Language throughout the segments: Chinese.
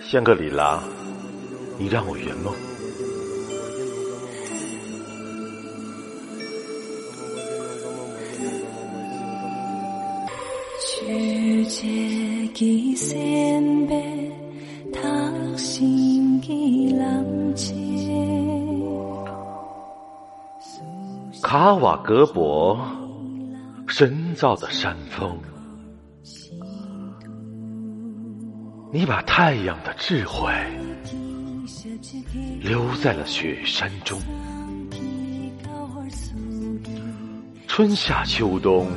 香格里拉，你让我圆梦。卡瓦格博，深造的山峰。你把太阳的智慧留在了雪山中，春夏秋冬，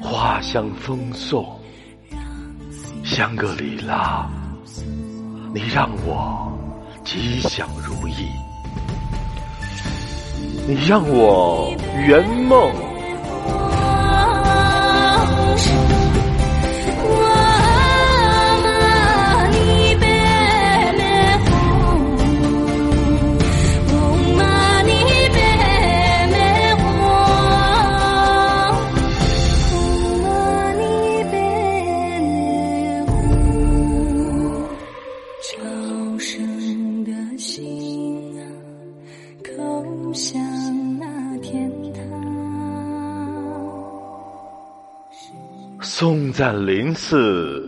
花香风送。香格里拉，你让我吉祥如意，你让我圆梦。颂赞灵寺，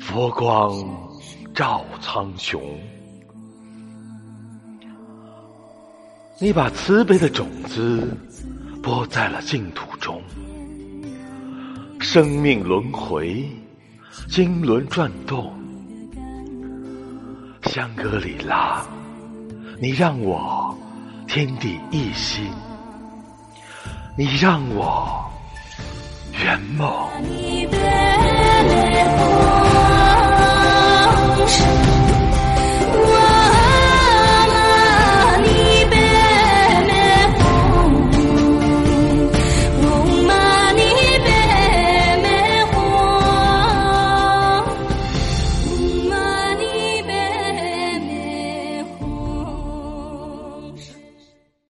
佛光照苍穹。你把慈悲的种子播在了净土中，生命轮回，经轮转动。香格里拉，你让我天地一心，你让我圆梦。